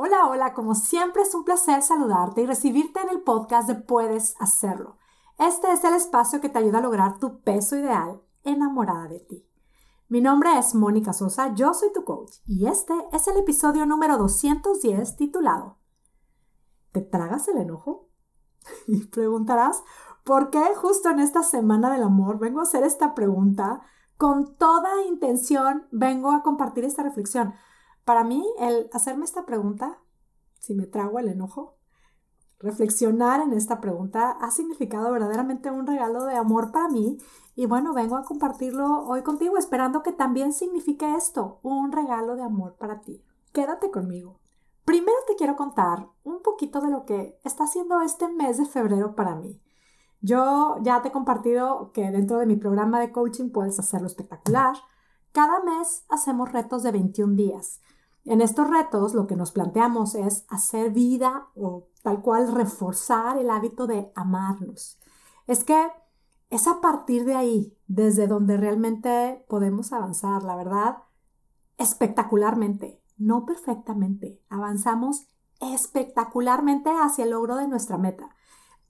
Hola, hola, como siempre es un placer saludarte y recibirte en el podcast de Puedes Hacerlo. Este es el espacio que te ayuda a lograr tu peso ideal enamorada de ti. Mi nombre es Mónica Sosa, yo soy tu coach y este es el episodio número 210 titulado ¿Te tragas el enojo? Y preguntarás, ¿por qué justo en esta semana del amor vengo a hacer esta pregunta? Con toda intención vengo a compartir esta reflexión. Para mí, el hacerme esta pregunta, si me trago el enojo, reflexionar en esta pregunta ha significado verdaderamente un regalo de amor para mí y bueno, vengo a compartirlo hoy contigo esperando que también signifique esto, un regalo de amor para ti. Quédate conmigo. Primero te quiero contar un poquito de lo que está haciendo este mes de febrero para mí. Yo ya te he compartido que dentro de mi programa de coaching puedes hacerlo espectacular. Cada mes hacemos retos de 21 días. En estos retos lo que nos planteamos es hacer vida o tal cual reforzar el hábito de amarnos. Es que es a partir de ahí, desde donde realmente podemos avanzar, la verdad, espectacularmente, no perfectamente, avanzamos espectacularmente hacia el logro de nuestra meta.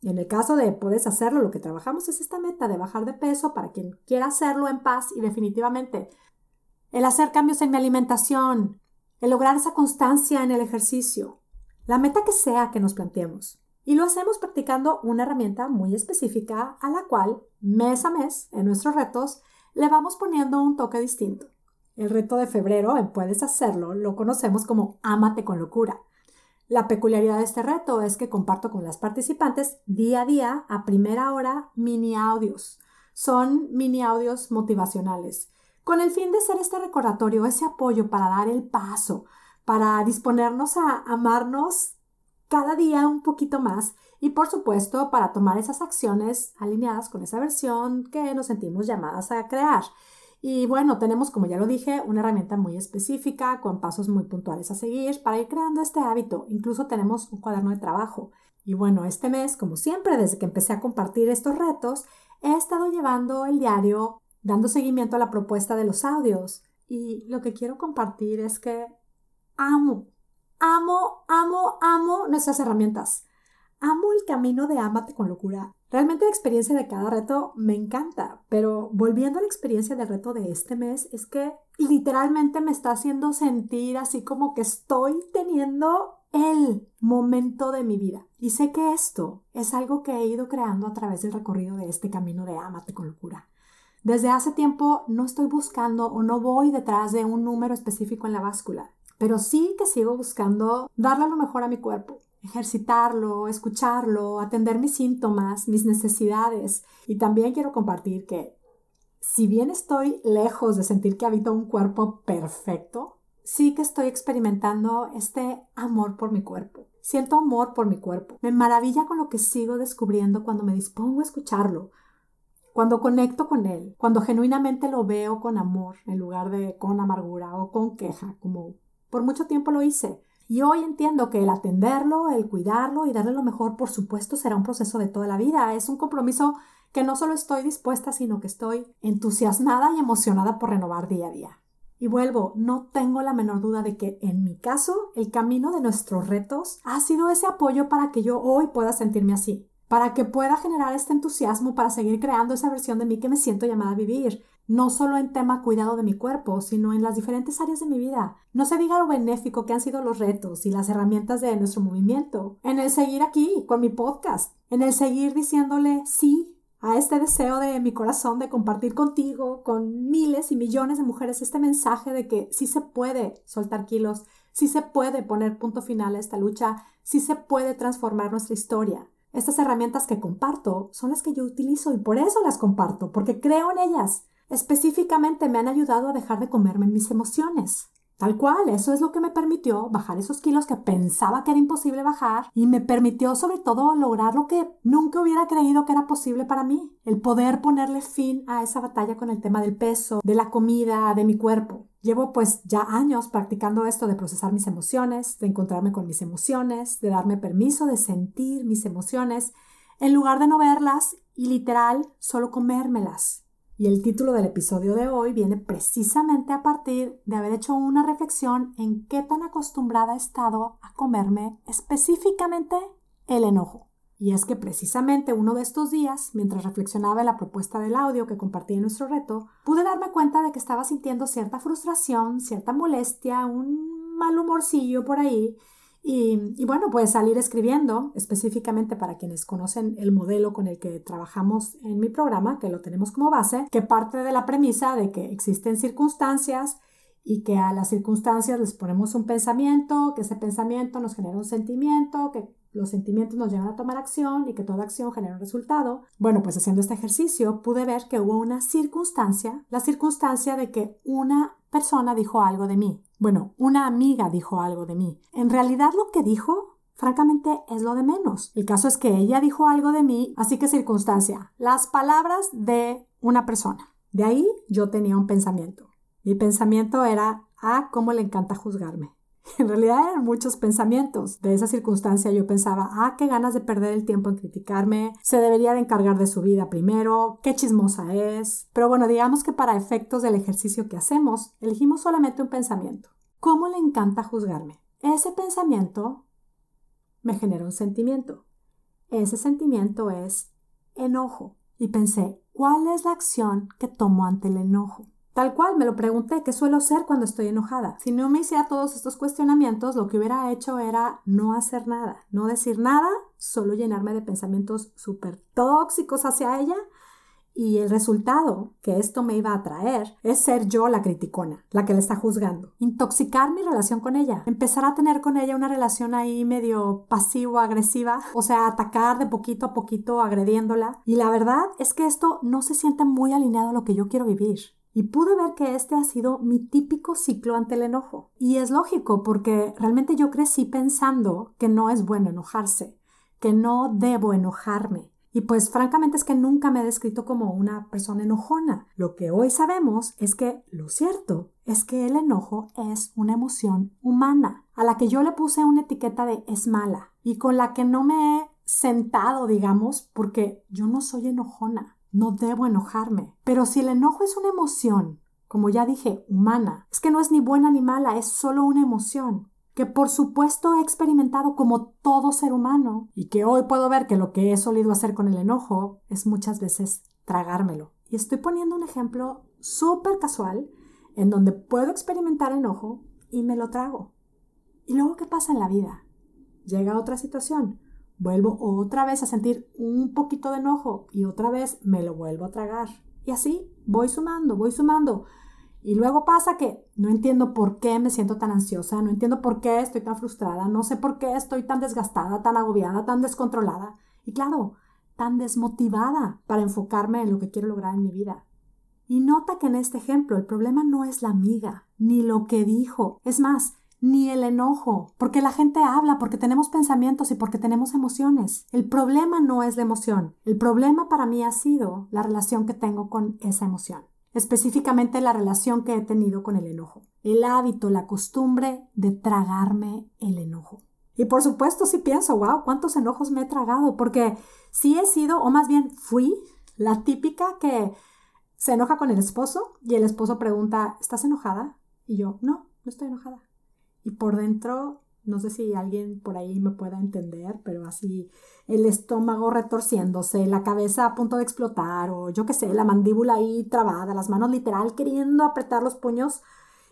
Y en el caso de puedes hacerlo, lo que trabajamos es esta meta de bajar de peso para quien quiera hacerlo en paz y definitivamente el hacer cambios en mi alimentación, el lograr esa constancia en el ejercicio, la meta que sea que nos planteemos. Y lo hacemos practicando una herramienta muy específica a la cual mes a mes en nuestros retos le vamos poniendo un toque distinto. El reto de febrero en Puedes Hacerlo lo conocemos como Ámate con locura. La peculiaridad de este reto es que comparto con las participantes día a día, a primera hora, mini audios. Son mini audios motivacionales, con el fin de ser este recordatorio, ese apoyo para dar el paso, para disponernos a amarnos cada día un poquito más y por supuesto para tomar esas acciones alineadas con esa versión que nos sentimos llamadas a crear. Y bueno, tenemos, como ya lo dije, una herramienta muy específica con pasos muy puntuales a seguir para ir creando este hábito. Incluso tenemos un cuaderno de trabajo. Y bueno, este mes, como siempre, desde que empecé a compartir estos retos, he estado llevando el diario, dando seguimiento a la propuesta de los audios. Y lo que quiero compartir es que amo, amo, amo, amo nuestras herramientas. Amo el camino de Ámate con locura. Realmente la experiencia de cada reto me encanta, pero volviendo a la experiencia del reto de este mes, es que literalmente me está haciendo sentir así como que estoy teniendo el momento de mi vida. Y sé que esto es algo que he ido creando a través del recorrido de este camino de Ámate con locura. Desde hace tiempo no estoy buscando o no voy detrás de un número específico en la báscula, pero sí que sigo buscando darle lo mejor a mi cuerpo, ejercitarlo, escucharlo, atender mis síntomas, mis necesidades. Y también quiero compartir que si bien estoy lejos de sentir que habito un cuerpo perfecto, sí que estoy experimentando este amor por mi cuerpo. Siento amor por mi cuerpo. Me maravilla con lo que sigo descubriendo cuando me dispongo a escucharlo, cuando conecto con él, cuando genuinamente lo veo con amor en lugar de con amargura o con queja, como por mucho tiempo lo hice. Y hoy entiendo que el atenderlo, el cuidarlo y darle lo mejor, por supuesto, será un proceso de toda la vida. Es un compromiso que no solo estoy dispuesta, sino que estoy entusiasmada y emocionada por renovar día a día. Y vuelvo, no tengo la menor duda de que en mi caso el camino de nuestros retos ha sido ese apoyo para que yo hoy pueda sentirme así, para que pueda generar este entusiasmo para seguir creando esa versión de mí que me siento llamada a vivir, no solo en tema cuidado de mi cuerpo, sino en las diferentes áreas de mi vida. No se diga lo benéfico que han sido los retos y las herramientas de nuestro movimiento, en el seguir aquí con mi podcast, en el seguir diciéndole sí a este deseo de mi corazón de compartir contigo, con miles y millones de mujeres, este mensaje de que sí se puede soltar kilos, sí se puede poner punto final a esta lucha, sí se puede transformar nuestra historia. Estas herramientas que comparto son las que yo utilizo y por eso las comparto, porque creo en ellas. Específicamente me han ayudado a dejar de comerme mis emociones. Tal cual, eso es lo que me permitió bajar esos kilos que pensaba que era imposible bajar y me permitió sobre todo lograr lo que nunca hubiera creído que era posible para mí, el poder ponerle fin a esa batalla con el tema del peso, de la comida, de mi cuerpo. Llevo pues ya años practicando esto de procesar mis emociones, de encontrarme con mis emociones, de darme permiso de sentir mis emociones, en lugar de no verlas y literal solo comérmelas. Y el título del episodio de hoy viene precisamente a partir de haber hecho una reflexión en qué tan acostumbrada he estado a comerme específicamente el enojo. Y es que precisamente uno de estos días, mientras reflexionaba en la propuesta del audio que compartí en nuestro reto, pude darme cuenta de que estaba sintiendo cierta frustración, cierta molestia, un mal humorcillo por ahí, y, bueno, pues salir escribiendo, específicamente para quienes conocen el modelo con el que trabajamos en mi programa, que lo tenemos como base, que parte de la premisa de que existen circunstancias y que a las circunstancias les ponemos un pensamiento, que ese pensamiento nos genera un sentimiento, que los sentimientos nos llevan a tomar acción y que toda acción genera un resultado. Bueno, pues haciendo este ejercicio pude ver que hubo una circunstancia, la circunstancia de que una persona dijo algo de mí. Bueno, una amiga dijo algo de mí. En realidad lo que dijo francamente es lo de menos. El caso es que ella dijo algo de mí, así que circunstancia, las palabras de una persona. De ahí yo tenía un pensamiento. Mi pensamiento era, ah, cómo le encanta juzgarme. En realidad eran muchos pensamientos. De esa circunstancia yo pensaba, ah, qué ganas de perder el tiempo en criticarme, se debería de encargar de su vida primero, qué chismosa es. Pero bueno, digamos que para efectos del ejercicio que hacemos, elegimos solamente un pensamiento. ¿Cómo le encanta juzgarme? Ese pensamiento me generó un sentimiento. Ese sentimiento es enojo. Y pensé, ¿cuál es la acción que tomo ante el enojo? Tal cual me lo pregunté, ¿qué suelo hacer cuando estoy enojada? Si no me hiciera todos estos cuestionamientos, lo que hubiera hecho era no hacer nada, no decir nada, solo llenarme de pensamientos súper tóxicos hacia ella. Y el resultado que esto me iba a traer es ser yo la criticona, la que le está juzgando. Intoxicar mi relación con ella. Empezar a tener con ella una relación ahí medio pasivo-agresiva. O sea, atacar de poquito a poquito agrediéndola. Y la verdad es que esto no se siente muy alineado a lo que yo quiero vivir. Y pude ver que este ha sido mi típico ciclo ante el enojo. Y es lógico porque realmente yo crecí pensando que no es bueno enojarse, que no debo enojarme. Y pues francamente es que nunca me he descrito como una persona enojona. Lo que hoy sabemos es que lo cierto es que el enojo es una emoción humana, a la que yo le puse una etiqueta de es mala y con la que no me he sentado, digamos, porque yo no soy enojona. No debo enojarme. Pero si el enojo es una emoción, como ya dije, humana, es que no es ni buena ni mala, es solo una emoción que por supuesto he experimentado como todo ser humano y que hoy puedo ver que lo que he solido hacer con el enojo es muchas veces tragármelo. Y estoy poniendo un ejemplo súper casual en donde puedo experimentar enojo y me lo trago. ¿Y luego qué pasa en la vida? Llega otra situación vuelvo otra vez a sentir un poquito de enojo y otra vez me lo vuelvo a tragar. Y así voy sumando, voy sumando. Y luego pasa que no entiendo por qué me siento tan ansiosa, no entiendo por qué estoy tan frustrada, no sé por qué estoy tan desgastada, tan agobiada, tan descontrolada y claro, tan desmotivada para enfocarme en lo que quiero lograr en mi vida. Y nota que en este ejemplo el problema no es la amiga, ni lo que dijo. Es más, ni el enojo, porque la gente habla, porque tenemos pensamientos y porque tenemos emociones. El problema no es la emoción, el problema para mí ha sido la relación que tengo con esa emoción, específicamente la relación que he tenido con el enojo, el hábito, la costumbre de tragarme el enojo. Y por supuesto sí pienso, wow, cuántos enojos me he tragado, porque sí he sido, o más bien fui, la típica que se enoja con el esposo y el esposo pregunta, ¿estás enojada? Y yo, no, no estoy enojada y por dentro, no sé si alguien por ahí me pueda entender, pero así el estómago retorciéndose, la cabeza a punto de explotar o yo qué sé, la mandíbula ahí trabada, las manos literal queriendo apretar los puños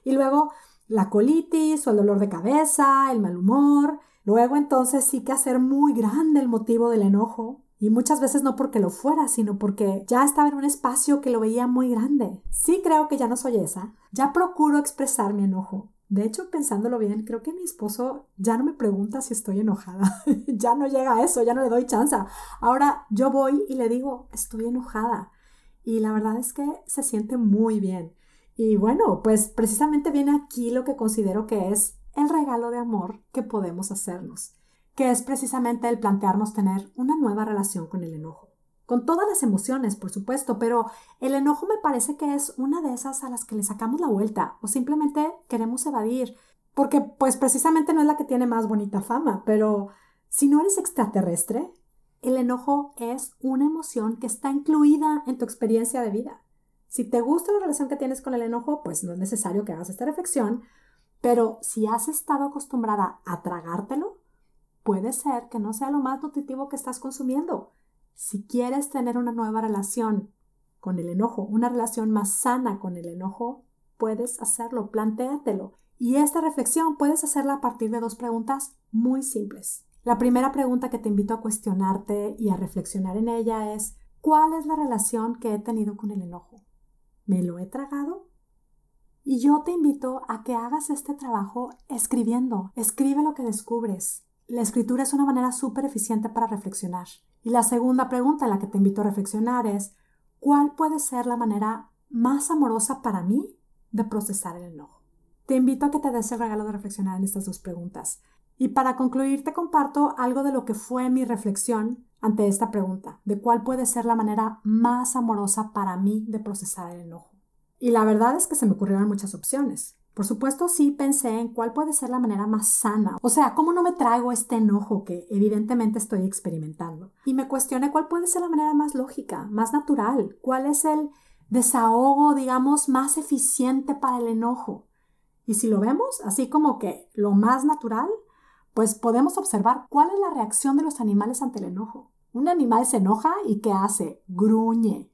y luego la colitis o el dolor de cabeza, el mal humor. Luego entonces sí que hacer muy grande el motivo del enojo, y muchas veces no porque lo fuera, sino porque ya estaba en un espacio que lo veía muy grande. Sí creo que ya no soy esa. Ya procuro expresar mi enojo. De hecho, pensándolo bien, creo que mi esposo ya no me pregunta si estoy enojada. ya no llega a eso, ya no le doy chance. Ahora yo voy y le digo, estoy enojada. Y la verdad es que se siente muy bien. Y bueno, pues precisamente viene aquí lo que considero que es el regalo de amor que podemos hacernos, que es precisamente el plantearnos tener una nueva relación con el enojo con todas las emociones, por supuesto, pero el enojo me parece que es una de esas a las que le sacamos la vuelta o simplemente queremos evadir, porque pues precisamente no es la que tiene más bonita fama, pero si no eres extraterrestre, el enojo es una emoción que está incluida en tu experiencia de vida. Si te gusta la relación que tienes con el enojo, pues no es necesario que hagas esta reflexión, pero si has estado acostumbrada a tragártelo, puede ser que no sea lo más nutritivo que estás consumiendo. Si quieres tener una nueva relación con el enojo, una relación más sana con el enojo, puedes hacerlo, plantéatelo. Y esta reflexión puedes hacerla a partir de dos preguntas muy simples. La primera pregunta que te invito a cuestionarte y a reflexionar en ella es, ¿cuál es la relación que he tenido con el enojo? ¿Me lo he tragado? Y yo te invito a que hagas este trabajo escribiendo. Escribe lo que descubres. La escritura es una manera súper eficiente para reflexionar. Y la segunda pregunta en la que te invito a reflexionar es, ¿cuál puede ser la manera más amorosa para mí de procesar el enojo? Te invito a que te des el regalo de reflexionar en estas dos preguntas. Y para concluir, te comparto algo de lo que fue mi reflexión ante esta pregunta, de cuál puede ser la manera más amorosa para mí de procesar el enojo. Y la verdad es que se me ocurrieron muchas opciones. Por supuesto, sí pensé en cuál puede ser la manera más sana. O sea, ¿cómo no me traigo este enojo que evidentemente estoy experimentando? Y me cuestioné cuál puede ser la manera más lógica, más natural, cuál es el desahogo, digamos, más eficiente para el enojo. Y si lo vemos así como que lo más natural, pues podemos observar cuál es la reacción de los animales ante el enojo. Un animal se enoja y ¿qué hace? Gruñe,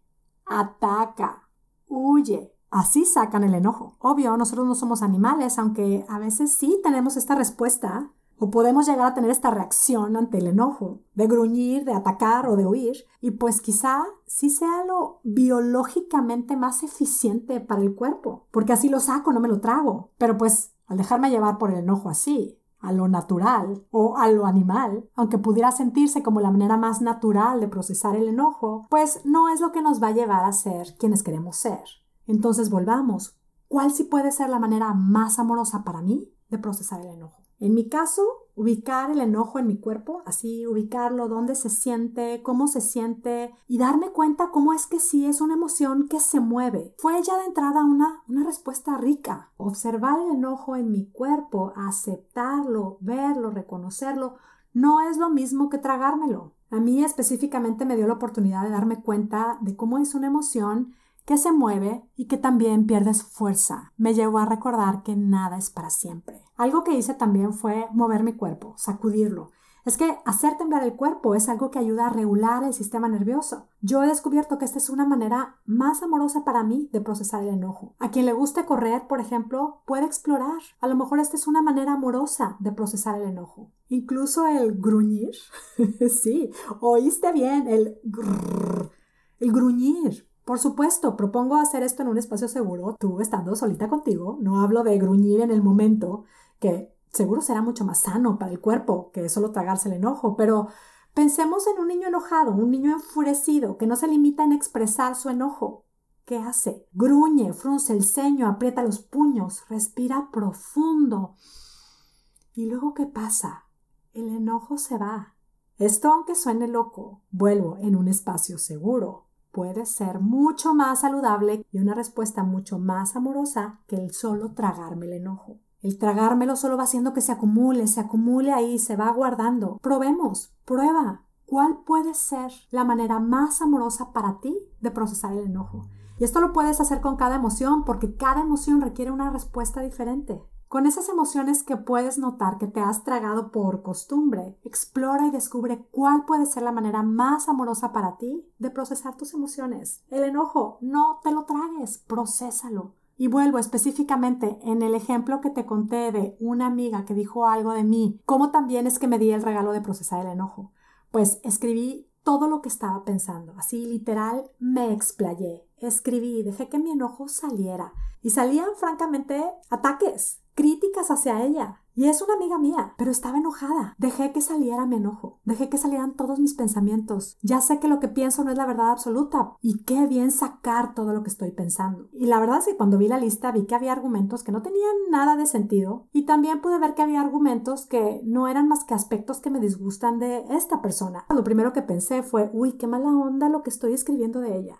ataca, huye, Así sacan el enojo. Obvio, nosotros no somos animales, aunque a veces sí tenemos esta respuesta o podemos llegar a tener esta reacción ante el enojo, de gruñir, de atacar o de huir, y pues quizá sí sea lo biológicamente más eficiente para el cuerpo, porque así lo saco, no me lo trago. Pero pues al dejarme llevar por el enojo así, a lo natural o a lo animal, aunque pudiera sentirse como la manera más natural de procesar el enojo, pues no es lo que nos va a llevar a ser quienes queremos ser. Entonces volvamos. ¿Cuál sí puede ser la manera más amorosa para mí de procesar el enojo? En mi caso, ubicar el enojo en mi cuerpo, así ubicarlo, dónde se siente, cómo se siente y darme cuenta cómo es que sí es una emoción que se mueve. Fue ya de entrada una, una respuesta rica. Observar el enojo en mi cuerpo, aceptarlo, verlo, reconocerlo, no es lo mismo que tragármelo. A mí específicamente me dio la oportunidad de darme cuenta de cómo es una emoción que se mueve y que también pierde su fuerza. Me llevó a recordar que nada es para siempre. Algo que hice también fue mover mi cuerpo, sacudirlo. Es que hacer temblar el cuerpo es algo que ayuda a regular el sistema nervioso. Yo he descubierto que esta es una manera más amorosa para mí de procesar el enojo. A quien le guste correr, por ejemplo, puede explorar. A lo mejor esta es una manera amorosa de procesar el enojo. Incluso el gruñir. sí, oíste bien, el El gruñir por supuesto, propongo hacer esto en un espacio seguro, tú estando solita contigo. No hablo de gruñir en el momento, que seguro será mucho más sano para el cuerpo que solo tragarse el enojo, pero pensemos en un niño enojado, un niño enfurecido, que no se limita en expresar su enojo. ¿Qué hace? Gruñe, frunce el ceño, aprieta los puños, respira profundo. ¿Y luego qué pasa? El enojo se va. Esto, aunque suene loco, vuelvo en un espacio seguro, puede ser mucho más saludable y una respuesta mucho más amorosa que el solo tragarme el enojo. El tragármelo solo va haciendo que se acumule, se acumule ahí, se va guardando. Probemos, prueba. ¿Cuál puede ser la manera más amorosa para ti de procesar el enojo? Y esto lo puedes hacer con cada emoción porque cada emoción requiere una respuesta diferente. Con esas emociones que puedes notar que te has tragado por costumbre, explora y descubre cuál puede ser la manera más amorosa para ti de procesar tus emociones. El enojo, no te lo tragues, procésalo. Y vuelvo específicamente en el ejemplo que te conté de una amiga que dijo algo de mí, cómo también es que me di el regalo de procesar el enojo. Pues escribí todo lo que estaba pensando, así literal me explayé, escribí, dejé que mi enojo saliera y salían francamente ataques, críticas hacia ella. Y es una amiga mía, pero estaba enojada. Dejé que saliera mi enojo, dejé que salieran todos mis pensamientos. Ya sé que lo que pienso no es la verdad absoluta y qué bien sacar todo lo que estoy pensando. Y la verdad es que cuando vi la lista vi que había argumentos que no tenían nada de sentido y también pude ver que había argumentos que no eran más que aspectos que me disgustan de esta persona. Lo primero que pensé fue, uy, qué mala onda lo que estoy escribiendo de ella.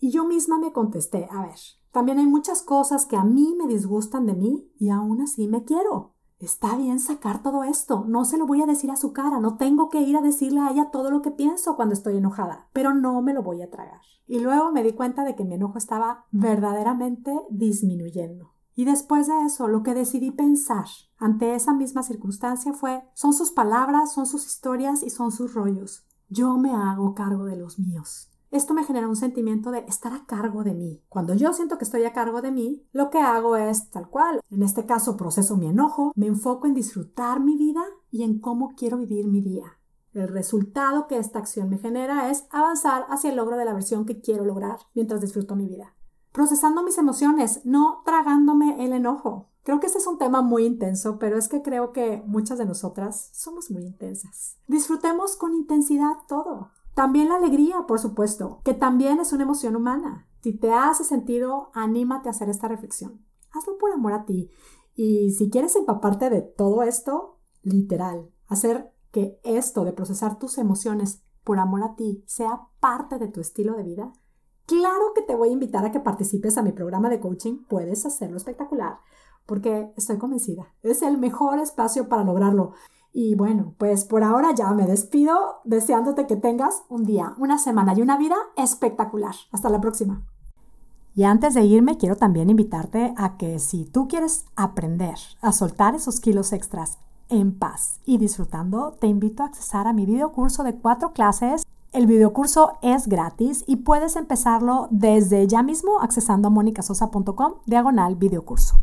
Y yo misma me contesté, a ver, también hay muchas cosas que a mí me disgustan de mí y aún así me quiero. está bien sacar todo esto, no se lo voy a decir a su cara, no tengo que ir a decirle a ella todo lo que pienso cuando estoy enojada, pero no me lo voy a tragar. Y luego me di cuenta de que mi enojo estaba verdaderamente disminuyendo. Y después de eso, lo que decidí pensar ante esa misma circunstancia fue, son sus palabras, son sus historias y son sus rollos. Yo me hago cargo de los míos. Esto me genera un sentimiento de estar a cargo de mí. Cuando yo siento que estoy a cargo de mí, lo que hago es tal cual. En este caso, proceso mi enojo, me enfoco en disfrutar mi vida y en cómo quiero vivir mi día. El resultado que esta acción me genera es avanzar hacia el logro de la versión que quiero lograr mientras disfruto mi vida. Procesando mis emociones, no tragándome el enojo. Creo que este es un tema muy intenso, pero es que creo que muchas de nosotras somos muy intensas. Disfrutemos con intensidad todo. También la alegría, por supuesto, que también es una emoción humana. Si te hace sentido, anímate a hacer esta reflexión. Hazlo por amor a ti. Y si quieres empaparte de todo esto, literal, hacer que esto de procesar tus emociones por amor a ti sea parte de tu estilo de vida, claro que te voy a invitar a que participes a mi programa de coaching. Puedes hacerlo espectacular, porque estoy convencida. Es el mejor espacio para lograrlo. Y bueno, pues por ahora ya me despido deseándote que tengas un día, una semana y una vida espectacular. Hasta la próxima. Y antes de irme, quiero también invitarte a que si tú quieres aprender a soltar esos kilos extras en paz y disfrutando, te invito a accesar a mi videocurso de cuatro clases. El videocurso es gratis y puedes empezarlo desde ya mismo accesando a monicasosa.com diagonal videocurso.